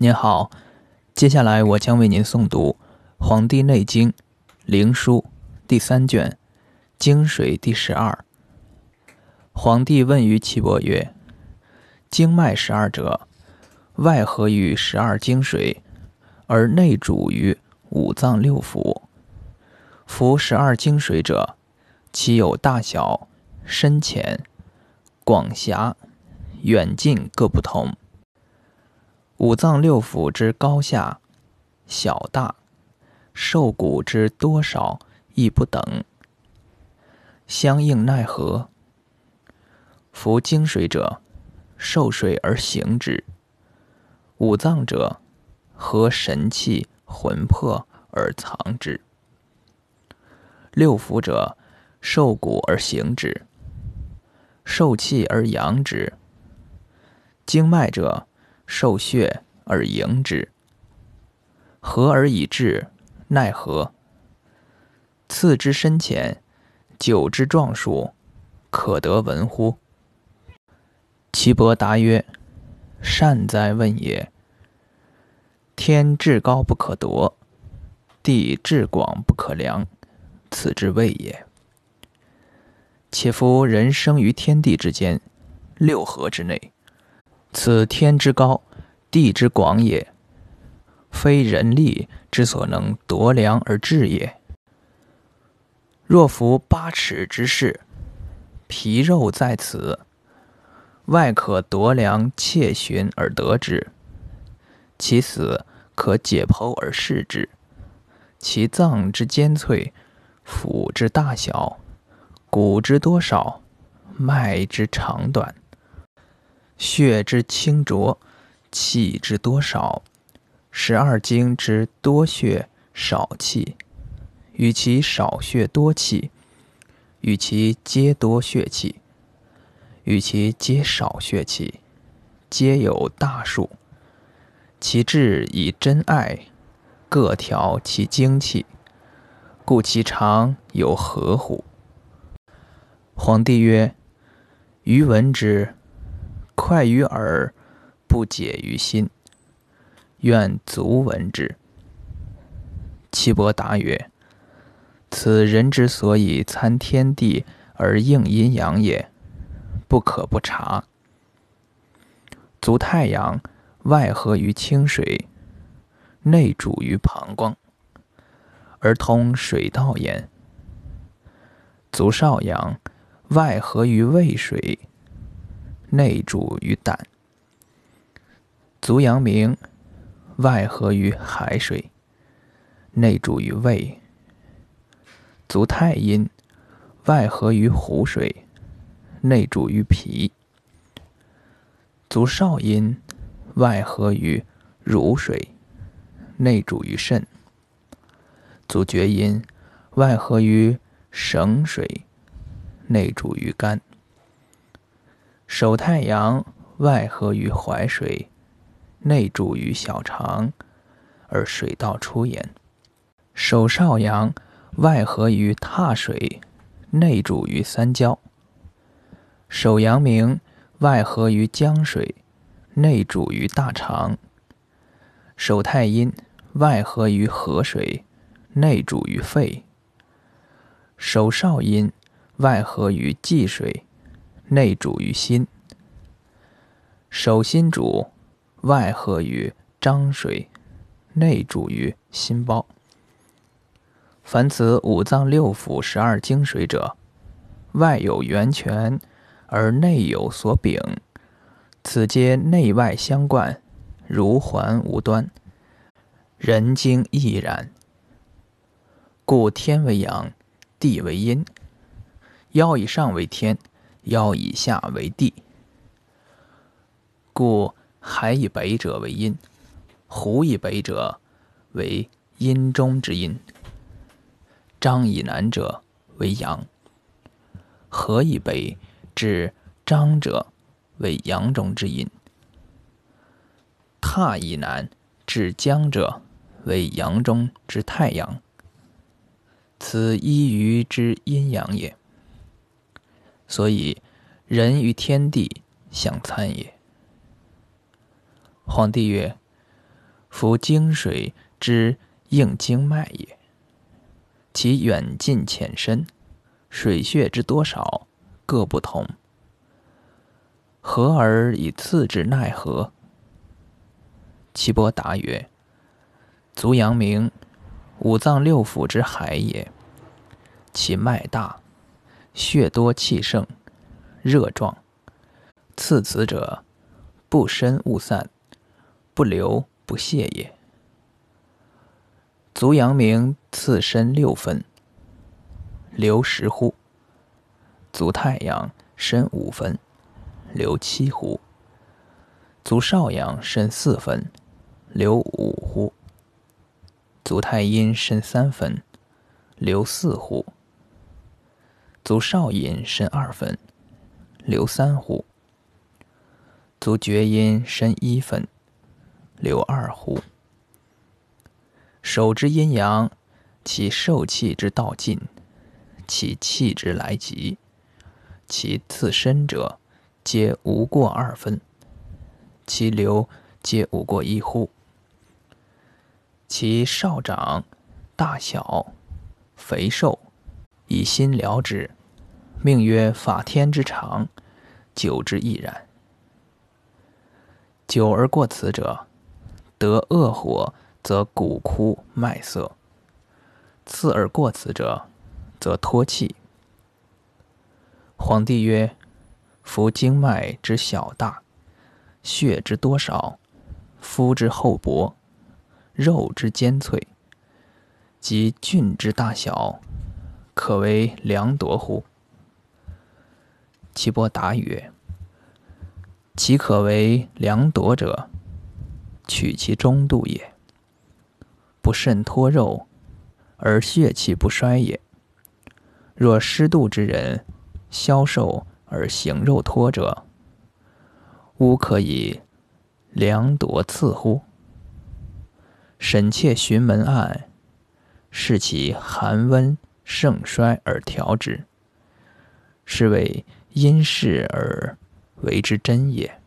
您好，接下来我将为您诵读《黄帝内经·灵枢》第三卷《经水》第十二。黄帝问于岐伯曰：“经脉十二者，外合于十二经水，而内主于五脏六腑。夫十二经水者，其有大小、深浅、广狭、远近各不同。”五脏六腑之高下、小大，受谷之多少亦不等，相应奈何？夫精水者，受水而行之；五脏者，合神气魂魄而藏之；六腑者，受谷而行之，受气而养之；经脉者，受血而营之，和而以治，奈何？次之深浅，久之壮数，可得闻乎？岐伯答曰：“善哉问也！天至高不可夺，地至广不可量，此之谓也。且夫人生于天地之间，六合之内。”此天之高，地之广也，非人力之所能夺量而治也。若夫八尺之势，皮肉在此，外可夺量窃寻而得之，其死可解剖而视之，其脏之坚脆，腑之大小，骨之多少，脉之长短。血之清浊，气之多少，十二经之多血少气，与其少血多气，与其皆多血气，与其皆少血气，皆有大数。其志以真爱，各调其精气，故其常有何乎？皇帝曰：“余闻之。”快于耳，不解于心。愿足闻之。岐伯答曰：“此人之所以参天地而应阴阳也，不可不察。足太阳，外合于清水，内主于膀胱，而通水道焉。足少阳，外合于渭水。”内主于胆，足阳明，外合于海水，内主于胃；足太阴，外合于湖水，内主于脾；足少阴，外合于乳水，内主于肾；足厥阴，外合于省水，内主于肝。手太阳外合于淮水，内注于小肠，而水道出焉。手少阳外合于踏水，内注于三焦。手阳明外合于江水，内注于大肠。手太阴外合于河水，内注于肺。手少阴外合于济水。内主于心，手心主，外合于张水，内主于心包。凡此五脏六腑十二经水者，外有源泉，而内有所禀，此皆内外相贯，如环无端。人经亦然。故天为阳，地为阴，腰以上为天。腰以下为地，故海以北者为阴，湖以北者为阴中之阴；张以南者为阳，河以北至张者为阳中之阴；踏以南至江者为阳中之太阳。此一隅之阴阳也。所以，人与天地相参也。皇帝曰：“夫经水之应经脉也。其远近浅深，水穴之多少，各不同。何而以次之奈何？岐伯答曰：足阳明，五脏六腑之海也。其脉大，血多气盛，热壮。次此者，不深勿散，不流不泄也。足阳明次深六分，流十乎？足太阳深五分，流七乎？足少阳深四分，流五乎？足太阴深三分，流四乎？足少阴深二分，流三乎？足厥阴深一分，流二乎？手之阴阳，其受气之道尽，其气之来急，其自身者，皆无过二分；其流皆无过一乎？其少长、大小、肥瘦，以心疗之，命曰法天之长，久之亦然。久而过此者，得恶火，则骨枯脉涩；次而过此者，则脱气。皇帝曰：“夫经脉之小大，血之多少，肤之厚薄，肉之坚脆，及菌之大小，可为量夺乎？”岐伯答曰：其可为量夺者，取其中度也。不甚脱肉，而血气不衰也。若失度之人，消瘦而形肉脱者，吾可以量夺次乎？审切寻门案，视其寒温盛衰而调之，是谓因事而。为之真也。